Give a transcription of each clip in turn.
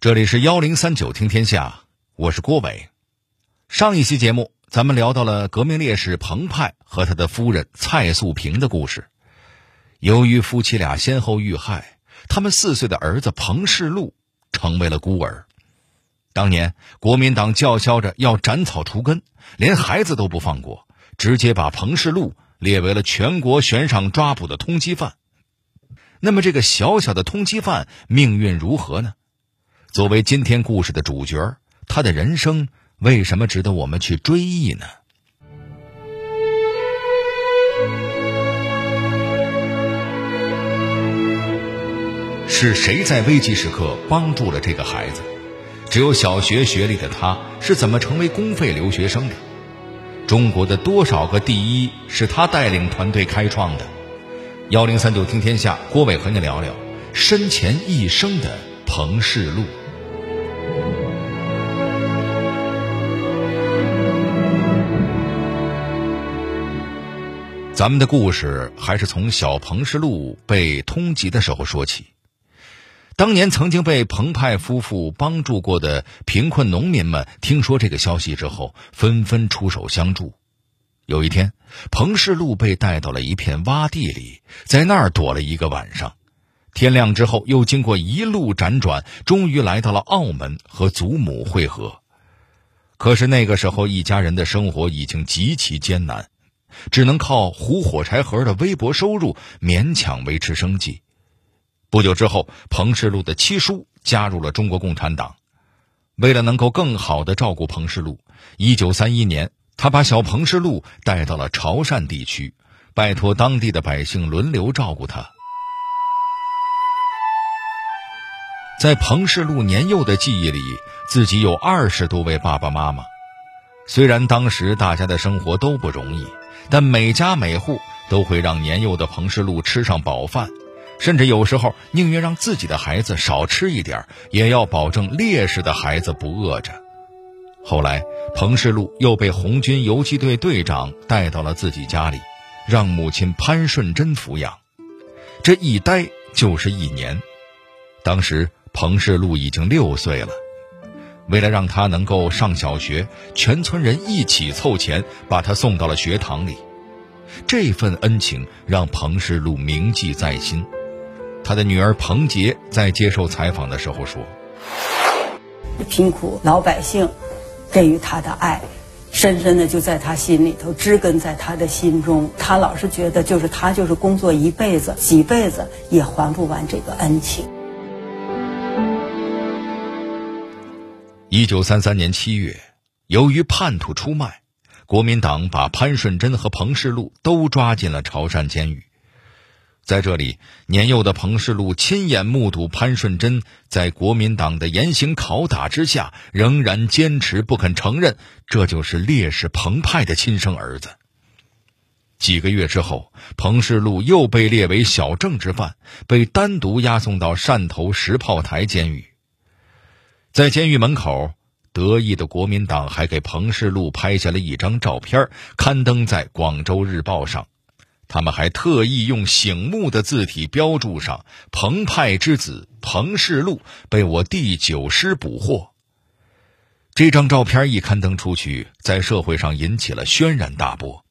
这里是幺零三九听天下，我是郭伟。上一期节目，咱们聊到了革命烈士彭湃和他的夫人蔡素萍的故事。由于夫妻俩先后遇害，他们四岁的儿子彭世禄成为了孤儿。当年国民党叫嚣着要斩草除根，连孩子都不放过，直接把彭世禄列为了全国悬赏抓捕的通缉犯。那么，这个小小的通缉犯命运如何呢？作为今天故事的主角，他的人生为什么值得我们去追忆呢？是谁在危急时刻帮助了这个孩子？只有小学学历的他，是怎么成为公费留学生的？中国的多少个第一是他带领团队开创的？幺零三九听天下，郭伟和你聊聊身前一生的彭世禄。咱们的故事还是从小彭世禄被通缉的时候说起。当年曾经被彭湃夫妇帮助过的贫困农民们，听说这个消息之后，纷纷出手相助。有一天，彭世禄被带到了一片洼地里，在那儿躲了一个晚上。天亮之后，又经过一路辗转，终于来到了澳门和祖母会合。可是那个时候，一家人的生活已经极其艰难。只能靠糊火柴盒的微薄收入勉强维持生计。不久之后，彭世禄的七叔加入了中国共产党。为了能够更好的照顾彭世禄，一九三一年，他把小彭世禄带到了潮汕地区，拜托当地的百姓轮流照顾他。在彭世禄年幼的记忆里，自己有二十多位爸爸妈妈。虽然当时大家的生活都不容易。但每家每户都会让年幼的彭世禄吃上饱饭，甚至有时候宁愿让自己的孩子少吃一点，也要保证烈士的孩子不饿着。后来，彭世禄又被红军游击队队长带到了自己家里，让母亲潘顺珍抚养。这一待就是一年。当时彭世禄已经六岁了。为了让他能够上小学，全村人一起凑钱把他送到了学堂里。这份恩情让彭世禄铭记在心。他的女儿彭洁在接受采访的时候说：“贫苦老百姓给予他的爱，深深的就在他心里头植根在他的心中。他老是觉得，就是他就是工作一辈子、几辈子也还不完这个恩情。”一九三三年七月，由于叛徒出卖，国民党把潘顺珍和彭世禄都抓进了潮汕监狱。在这里，年幼的彭世禄亲眼目睹潘顺珍在国民党的严刑拷打之下，仍然坚持不肯承认这就是烈士彭湃的亲生儿子。几个月之后，彭世禄又被列为小政治犯，被单独押送到汕头石炮台监狱。在监狱门口，得意的国民党还给彭世禄拍下了一张照片，刊登在《广州日报》上。他们还特意用醒目的字体标注上“彭湃之子彭世禄被我第九师捕获”。这张照片一刊登出去，在社会上引起了轩然大波。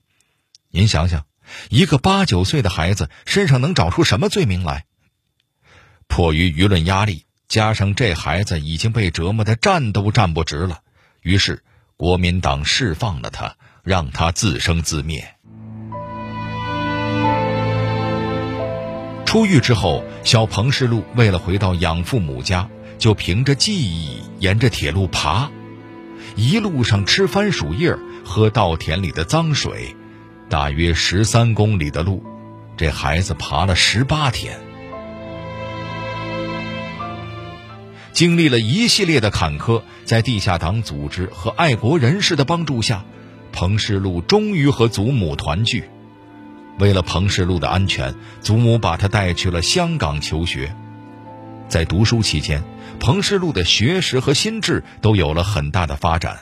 您想想，一个八九岁的孩子身上能找出什么罪名来？迫于舆论压力。加上这孩子已经被折磨的站都站不直了，于是国民党释放了他，让他自生自灭。出狱之后，小彭世禄为了回到养父母家，就凭着记忆沿着铁路爬，一路上吃番薯叶，喝稻田里的脏水，大约十三公里的路，这孩子爬了十八天。经历了一系列的坎坷，在地下党组织和爱国人士的帮助下，彭世禄终于和祖母团聚。为了彭世禄的安全，祖母把他带去了香港求学。在读书期间，彭世禄的学识和心智都有了很大的发展。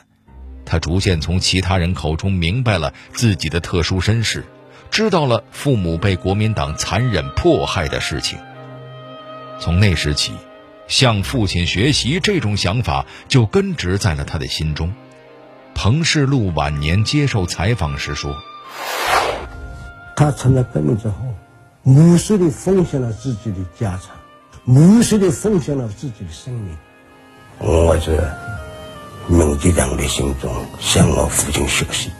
他逐渐从其他人口中明白了自己的特殊身世，知道了父母被国民党残忍迫害的事情。从那时起。向父亲学习这种想法就根植在了他的心中。彭世禄晚年接受采访时说：“他参加革命之后，无私的奉献了自己的家产，无私的奉献了自己的生命。我这铭记在我的心中，向我父亲学习。”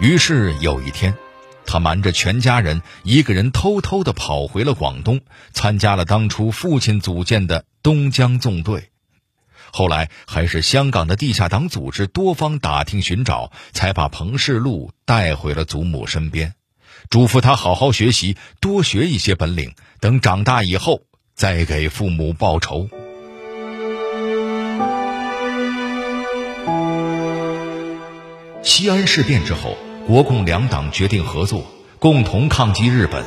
于是有一天。他瞒着全家人，一个人偷偷的跑回了广东，参加了当初父亲组建的东江纵队。后来还是香港的地下党组织多方打听寻找，才把彭世禄带回了祖母身边，嘱咐他好好学习，多学一些本领，等长大以后再给父母报仇。西安事变之后。国共两党决定合作，共同抗击日本。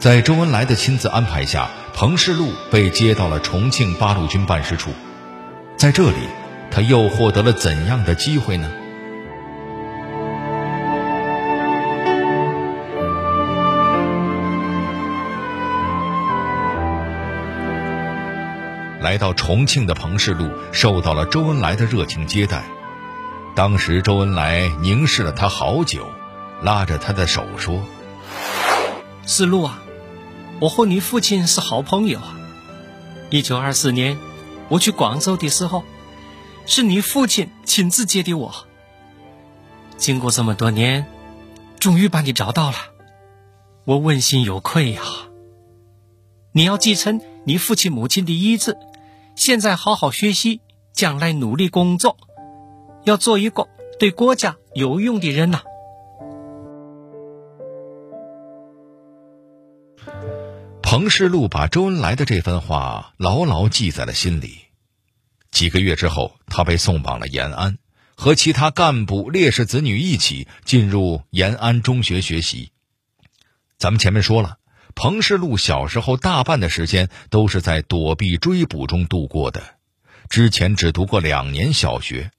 在周恩来的亲自安排下，彭世禄被接到了重庆八路军办事处。在这里，他又获得了怎样的机会呢？来到重庆的彭世禄受到了周恩来的热情接待。当时，周恩来凝视了他好久，拉着他的手说：“思路啊，我和你父亲是好朋友啊。一九二四年，我去广州的时候，是你父亲亲自接的我。经过这么多年，终于把你找到了，我问心有愧呀。你要继承你父亲母亲的遗志，现在好好学习，将来努力工作。”要做一个对国家有用的人呐！彭世禄把周恩来的这番话牢牢记在了心里。几个月之后，他被送往了延安，和其他干部、烈士子女一起进入延安中学学习。咱们前面说了，彭世禄小时候大半的时间都是在躲避追捕中度过的，之前只读过两年小学。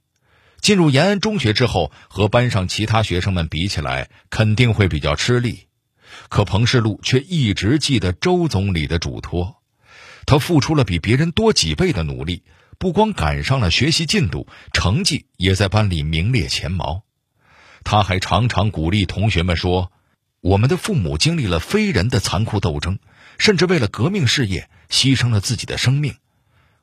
进入延安中学之后，和班上其他学生们比起来，肯定会比较吃力。可彭世禄却一直记得周总理的嘱托，他付出了比别人多几倍的努力，不光赶上了学习进度，成绩也在班里名列前茅。他还常常鼓励同学们说：“我们的父母经历了非人的残酷斗争，甚至为了革命事业牺牲了自己的生命。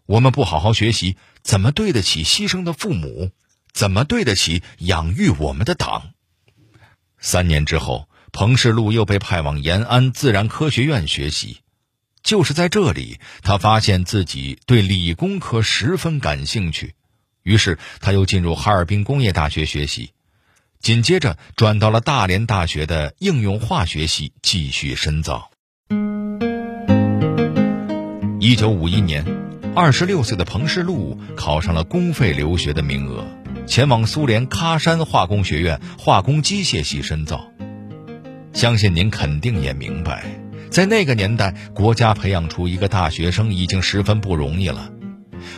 我们不好好学习，怎么对得起牺牲的父母？”怎么对得起养育我们的党？三年之后，彭世禄又被派往延安自然科学院学习。就是在这里，他发现自己对理工科十分感兴趣，于是他又进入哈尔滨工业大学学习，紧接着转到了大连大学的应用化学系继续深造。一九五一年，二十六岁的彭世禄考上了公费留学的名额。前往苏联喀山化工学院化工机械系深造，相信您肯定也明白，在那个年代，国家培养出一个大学生已经十分不容易了，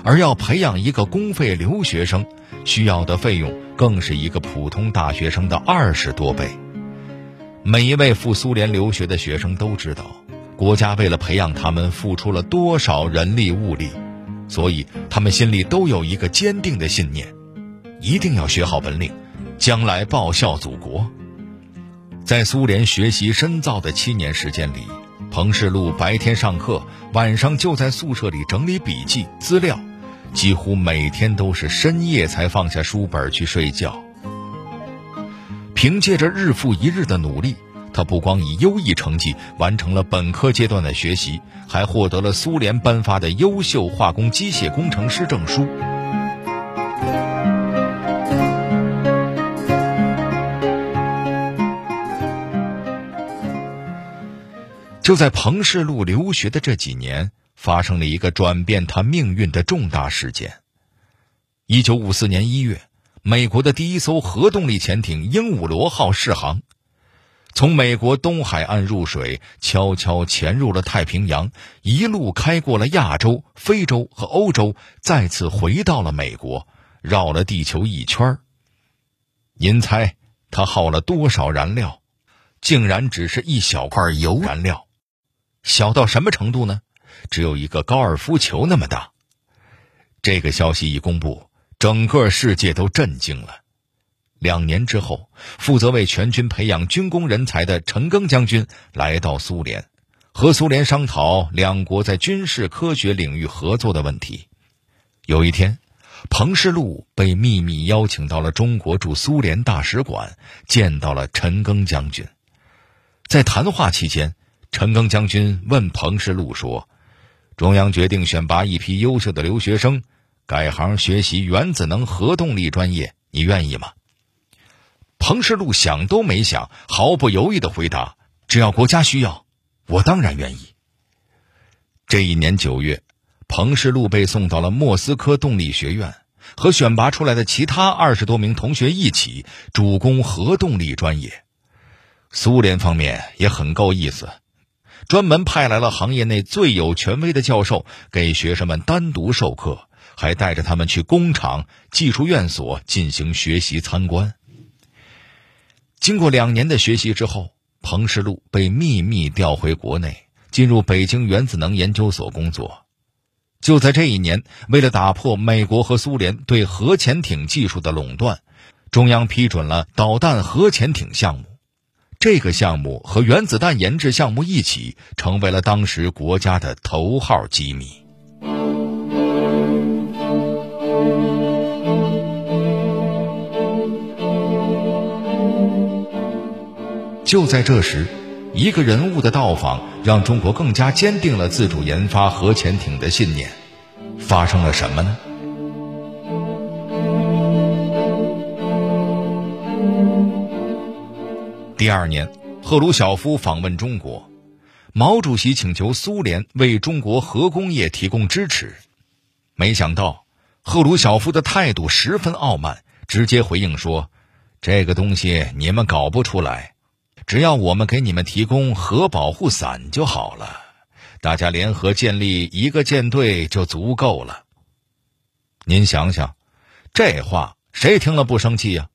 而要培养一个公费留学生，需要的费用更是一个普通大学生的二十多倍。每一位赴苏联留学的学生都知道，国家为了培养他们付出了多少人力物力，所以他们心里都有一个坚定的信念。一定要学好本领，将来报效祖国。在苏联学习深造的七年时间里，彭世禄白天上课，晚上就在宿舍里整理笔记资料，几乎每天都是深夜才放下书本去睡觉。凭借着日复一日的努力，他不光以优异成绩完成了本科阶段的学习，还获得了苏联颁发的优秀化工机械工程师证书。就在彭世禄留学的这几年，发生了一个转变他命运的重大事件。一九五四年一月，美国的第一艘核动力潜艇“鹦鹉螺号”试航，从美国东海岸入水，悄悄潜入了太平洋，一路开过了亚洲、非洲和欧洲，再次回到了美国，绕了地球一圈您猜他耗了多少燃料？竟然只是一小块油燃料。小到什么程度呢？只有一个高尔夫球那么大。这个消息一公布，整个世界都震惊了。两年之后，负责为全军培养军工人才的陈赓将军来到苏联，和苏联商讨两国在军事科学领域合作的问题。有一天，彭世禄被秘密邀请到了中国驻苏联大使馆，见到了陈赓将军。在谈话期间，陈赓将军问彭世禄说：“中央决定选拔一批优秀的留学生，改行学习原子能核动力专业，你愿意吗？”彭世禄想都没想，毫不犹豫的回答：“只要国家需要，我当然愿意。”这一年九月，彭世禄被送到了莫斯科动力学院，和选拔出来的其他二十多名同学一起主攻核动力专业。苏联方面也很够意思，专门派来了行业内最有权威的教授给学生们单独授课，还带着他们去工厂、技术院所进行学习参观。经过两年的学习之后，彭世禄被秘密调回国内，进入北京原子能研究所工作。就在这一年，为了打破美国和苏联对核潜艇技术的垄断，中央批准了导弹核潜艇项目。这个项目和原子弹研制项目一起，成为了当时国家的头号机密。就在这时，一个人物的到访，让中国更加坚定了自主研发核潜艇的信念。发生了什么呢？第二年，赫鲁晓夫访问中国，毛主席请求苏联为中国核工业提供支持。没想到，赫鲁晓夫的态度十分傲慢，直接回应说：“这个东西你们搞不出来。”只要我们给你们提供核保护伞就好了，大家联合建立一个舰队就足够了。您想想，这话谁听了不生气呀？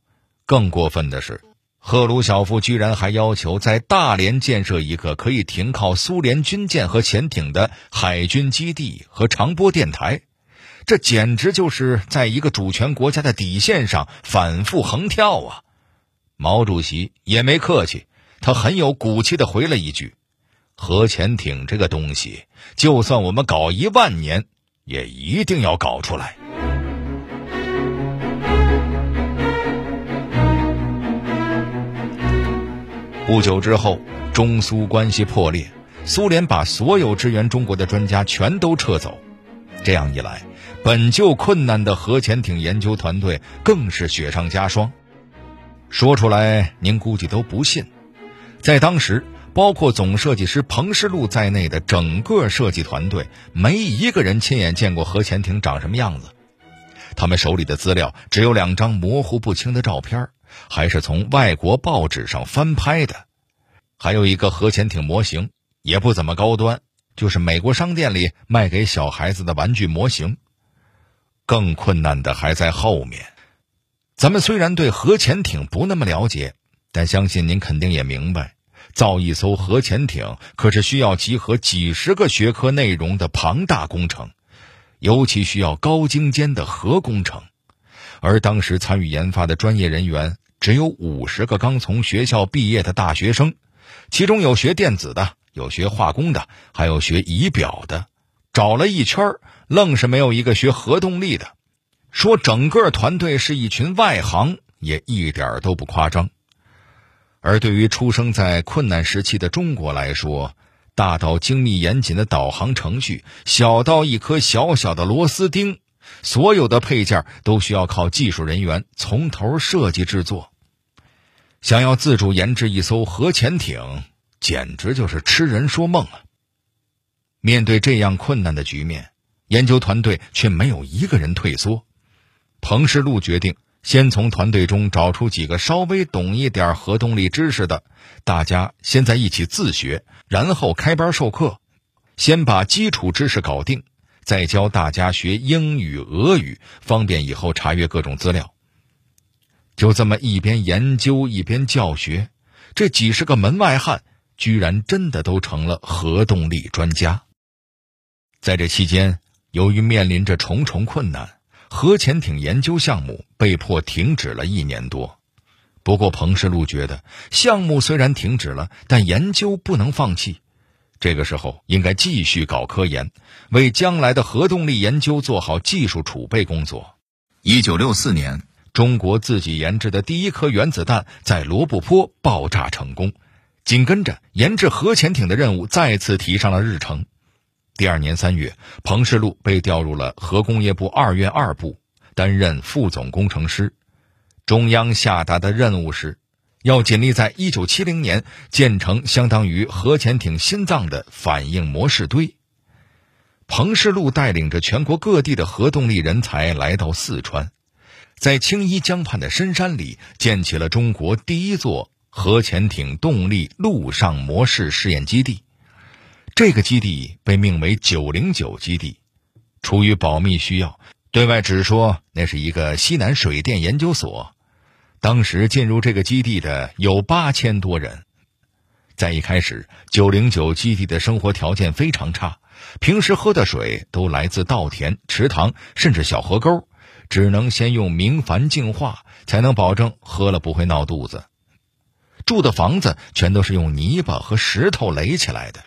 更过分的是，赫鲁晓夫居然还要求在大连建设一个可以停靠苏联军舰和潜艇的海军基地和长波电台，这简直就是在一个主权国家的底线上反复横跳啊！毛主席也没客气。他很有骨气的回了一句：“核潜艇这个东西，就算我们搞一万年，也一定要搞出来。”不久之后，中苏关系破裂，苏联把所有支援中国的专家全都撤走。这样一来，本就困难的核潜艇研究团队更是雪上加霜。说出来，您估计都不信。在当时，包括总设计师彭世禄在内的整个设计团队，没一个人亲眼见过核潜艇长什么样子。他们手里的资料只有两张模糊不清的照片，还是从外国报纸上翻拍的。还有一个核潜艇模型，也不怎么高端，就是美国商店里卖给小孩子的玩具模型。更困难的还在后面。咱们虽然对核潜艇不那么了解。但相信您肯定也明白，造一艘核潜艇可是需要集合几十个学科内容的庞大工程，尤其需要高精尖的核工程。而当时参与研发的专业人员只有五十个刚从学校毕业的大学生，其中有学电子的，有学化工的，还有学仪表的。找了一圈愣是没有一个学核动力的。说整个团队是一群外行，也一点都不夸张。而对于出生在困难时期的中国来说，大到精密严谨的导航程序，小到一颗小小的螺丝钉，所有的配件都需要靠技术人员从头设计制作。想要自主研制一艘核潜艇，简直就是痴人说梦啊！面对这样困难的局面，研究团队却没有一个人退缩。彭世禄决定。先从团队中找出几个稍微懂一点核动力知识的，大家先在一起自学，然后开班授课，先把基础知识搞定，再教大家学英语、俄语，方便以后查阅各种资料。就这么一边研究一边教学，这几十个门外汉居然真的都成了核动力专家。在这期间，由于面临着重重困难，核潜艇研究项目被迫停止了一年多。不过，彭世禄觉得项目虽然停止了，但研究不能放弃。这个时候应该继续搞科研，为将来的核动力研究做好技术储备工作。一九六四年，中国自己研制的第一颗原子弹在罗布泊爆炸成功，紧跟着研制核潜艇的任务再次提上了日程。第二年三月，彭世禄被调入了核工业部二院二部，担任副总工程师。中央下达的任务是。要尽力在一九七零年建成相当于核潜艇心脏的反应模式堆。彭世禄带领着全国各地的核动力人才来到四川，在青衣江畔的深山里建起了中国第一座核潜艇动力陆上模式试验基地。这个基地被命为“九零九基地”，出于保密需要，对外只说那是一个西南水电研究所。当时进入这个基地的有八千多人，在一开始，九零九基地的生活条件非常差，平时喝的水都来自稻田、池塘，甚至小河沟，只能先用明矾净化，才能保证喝了不会闹肚子。住的房子全都是用泥巴和石头垒起来的，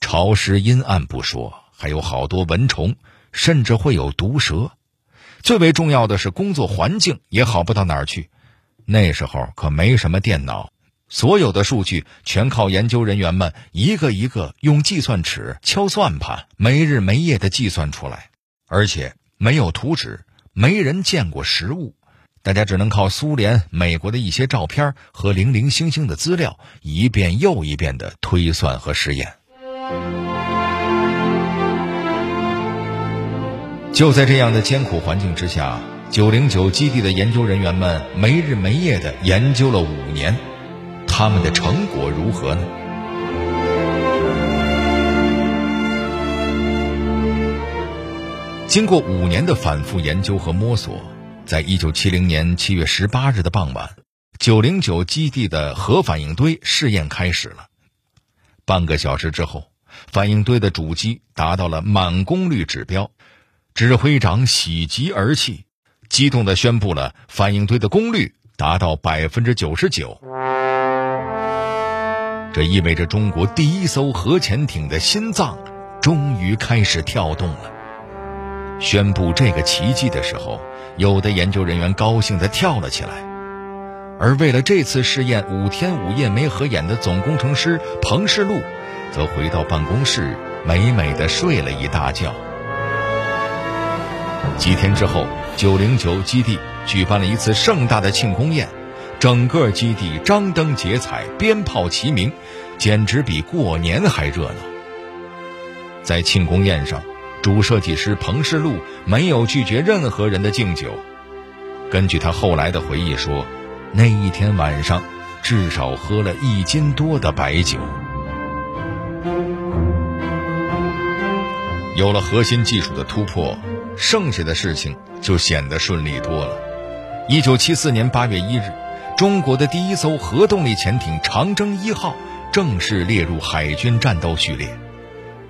潮湿阴暗不说，还有好多蚊虫，甚至会有毒蛇。最为重要的是，工作环境也好不到哪儿去。那时候可没什么电脑，所有的数据全靠研究人员们一个一个用计算尺敲算盘，没日没夜的计算出来。而且没有图纸，没人见过实物，大家只能靠苏联、美国的一些照片和零零星星的资料，一遍又一遍的推算和实验。就在这样的艰苦环境之下。九零九基地的研究人员们没日没夜的研究了五年，他们的成果如何呢？经过五年的反复研究和摸索，在一九七零年七月十八日的傍晚，九零九基地的核反应堆试验开始了。半个小时之后，反应堆的主机达到了满功率指标，指挥长喜极而泣。激动地宣布了反应堆的功率达到百分之九十九，这意味着中国第一艘核潜艇的心脏终于开始跳动了。宣布这个奇迹的时候，有的研究人员高兴地跳了起来，而为了这次试验五天五夜没合眼的总工程师彭世禄，则回到办公室美美的睡了一大觉。几天之后。九零九基地举办了一次盛大的庆功宴，整个基地张灯结彩，鞭炮齐鸣，简直比过年还热闹。在庆功宴上，主设计师彭世禄没有拒绝任何人的敬酒。根据他后来的回忆说，那一天晚上至少喝了一斤多的白酒。有了核心技术的突破，剩下的事情。就显得顺利多了。一九七四年八月一日，中国的第一艘核动力潜艇“长征一号”正式列入海军战斗序列。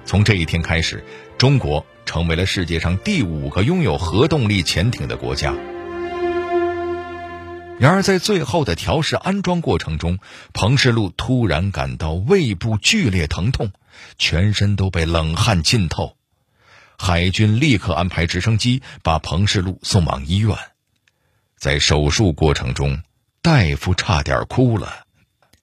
从这一天开始，中国成为了世界上第五个拥有核动力潜艇的国家。然而，在最后的调试安装过程中，彭世禄突然感到胃部剧烈疼痛，全身都被冷汗浸透。海军立刻安排直升机把彭世禄送往医院，在手术过程中，大夫差点哭了。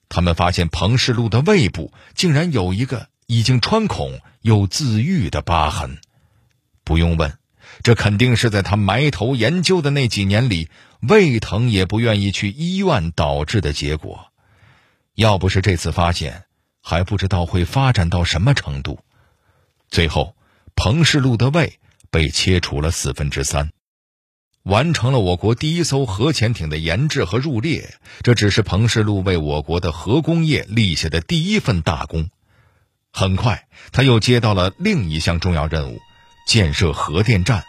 他们发现彭世禄的胃部竟然有一个已经穿孔又自愈的疤痕。不用问，这肯定是在他埋头研究的那几年里，胃疼也不愿意去医院导致的结果。要不是这次发现，还不知道会发展到什么程度。最后。彭世禄的胃被切除了四分之三，完成了我国第一艘核潜艇的研制和入列。这只是彭世禄为我国的核工业立下的第一份大功。很快，他又接到了另一项重要任务：建设核电站。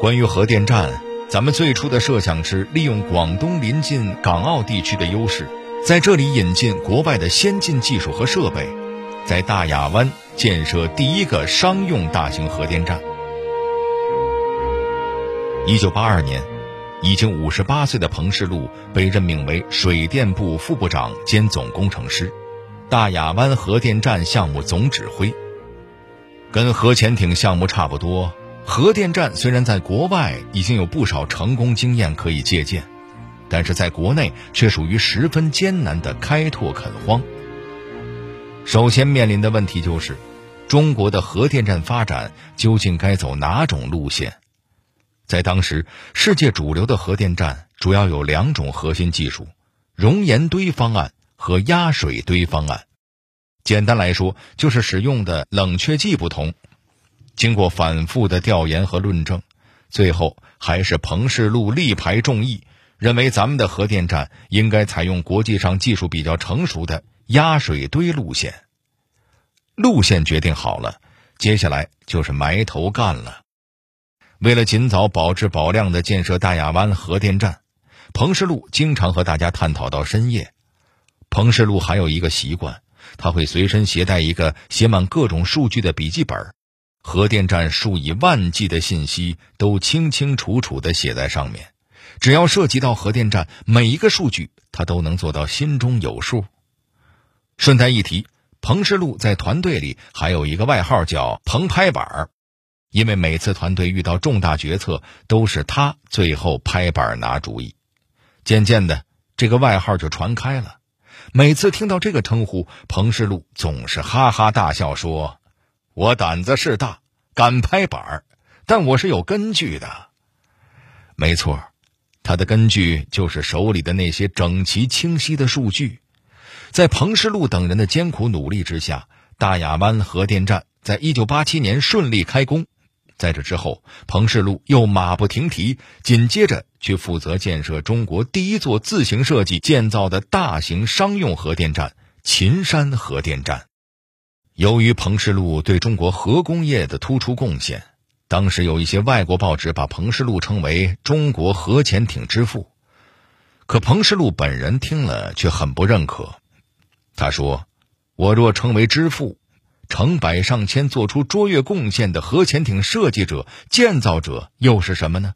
关于核电站，咱们最初的设想是利用广东临近港澳地区的优势。在这里引进国外的先进技术和设备，在大亚湾建设第一个商用大型核电站。一九八二年，已经五十八岁的彭世禄被任命为水电部副部长兼总工程师，大亚湾核电站项目总指挥。跟核潜艇项目差不多，核电站虽然在国外已经有不少成功经验可以借鉴。但是在国内却属于十分艰难的开拓垦荒。首先面临的问题就是，中国的核电站发展究竟该走哪种路线？在当时，世界主流的核电站主要有两种核心技术：熔岩堆方案和压水堆方案。简单来说，就是使用的冷却剂不同。经过反复的调研和论证，最后还是彭世禄力排众议。认为咱们的核电站应该采用国际上技术比较成熟的压水堆路线。路线决定好了，接下来就是埋头干了。为了尽早保质保量的建设大亚湾核电站，彭世禄经常和大家探讨到深夜。彭世禄还有一个习惯，他会随身携带一个写满各种数据的笔记本，核电站数以万计的信息都清清楚楚地写在上面。只要涉及到核电站，每一个数据他都能做到心中有数。顺带一提，彭世禄在团队里还有一个外号叫“彭拍板儿”，因为每次团队遇到重大决策，都是他最后拍板拿主意。渐渐的，这个外号就传开了。每次听到这个称呼，彭世禄总是哈哈大笑，说：“我胆子是大，敢拍板，但我是有根据的。”没错。他的根据就是手里的那些整齐清晰的数据，在彭世禄等人的艰苦努力之下，大亚湾核电站在一九八七年顺利开工。在这之后，彭世禄又马不停蹄，紧接着去负责建设中国第一座自行设计建造的大型商用核电站——秦山核电站。由于彭世禄对中国核工业的突出贡献。当时有一些外国报纸把彭世禄称为中国核潜艇之父，可彭世禄本人听了却很不认可。他说：“我若称为之父，成百上千做出卓越贡献的核潜艇设计者、建造者又是什么呢？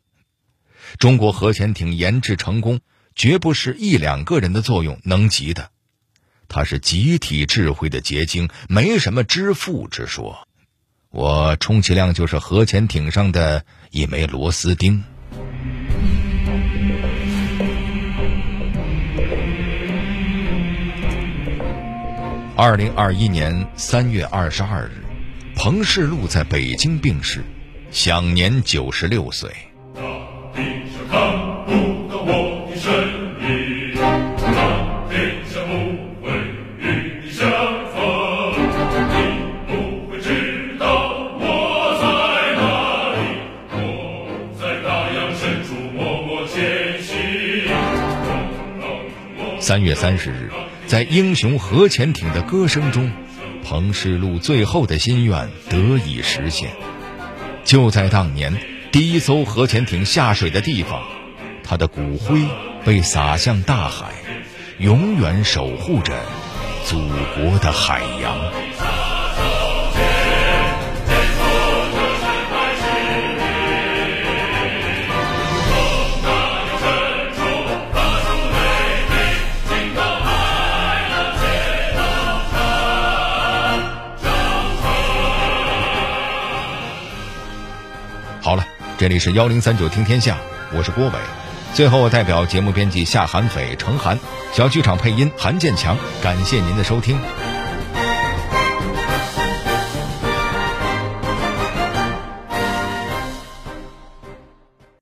中国核潜艇研制成功，绝不是一两个人的作用能及的，它是集体智慧的结晶，没什么之父之说。”我充其量就是核潜艇上的一枚螺丝钉。二零二一年三月二十二日，彭世禄在北京病逝，享年九十六岁。三月三十日，在英雄核潜艇的歌声中，彭士禄最后的心愿得以实现。就在当年，第一艘核潜艇下水的地方，他的骨灰被撒向大海，永远守护着祖国的海洋。这里是幺零三九听天下，我是郭伟。最后，代表节目编辑夏寒斐、程涵，小剧场配音韩建强，感谢您的收听。